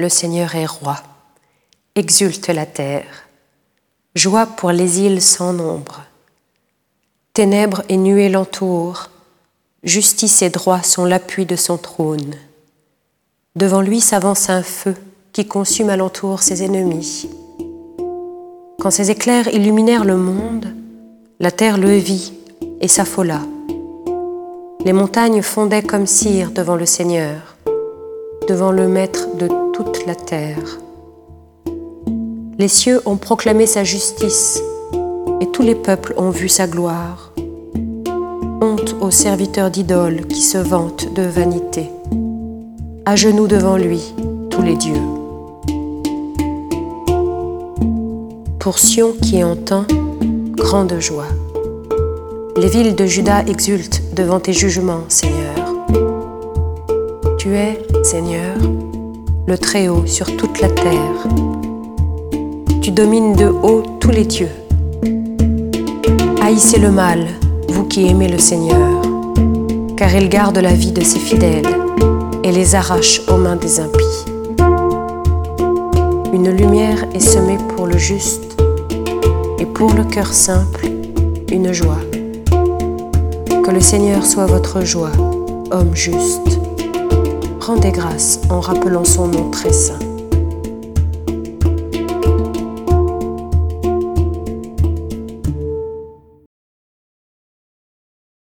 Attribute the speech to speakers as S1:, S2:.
S1: le Seigneur est roi. Exulte la terre. Joie pour les îles sans nombre. Ténèbres et nuées l'entourent. Justice et droit sont l'appui de son trône. Devant lui s'avance un feu qui consume alentour ses ennemis. Quand ses éclairs illuminèrent le monde, la terre le vit et s'affola. Les montagnes fondaient comme cire devant le Seigneur, devant le Maître de toute la terre. Les cieux ont proclamé sa justice et tous les peuples ont vu sa gloire. Honte aux serviteurs d'idoles qui se vantent de vanité. À genoux devant lui, tous les dieux. Pour Sion qui entend, grande joie. Les villes de Juda exultent devant tes jugements, Seigneur. Tu es, Seigneur, le Très-Haut sur toute la terre. Tu domines de haut tous les dieux. Haïssez le mal, vous qui aimez le Seigneur, car il garde la vie de ses fidèles et les arrache aux mains des impies. Une lumière est semée pour le juste et pour le cœur simple, une joie. Que le Seigneur soit votre joie, homme juste. Rendez grâce en rappelant son nom très saint.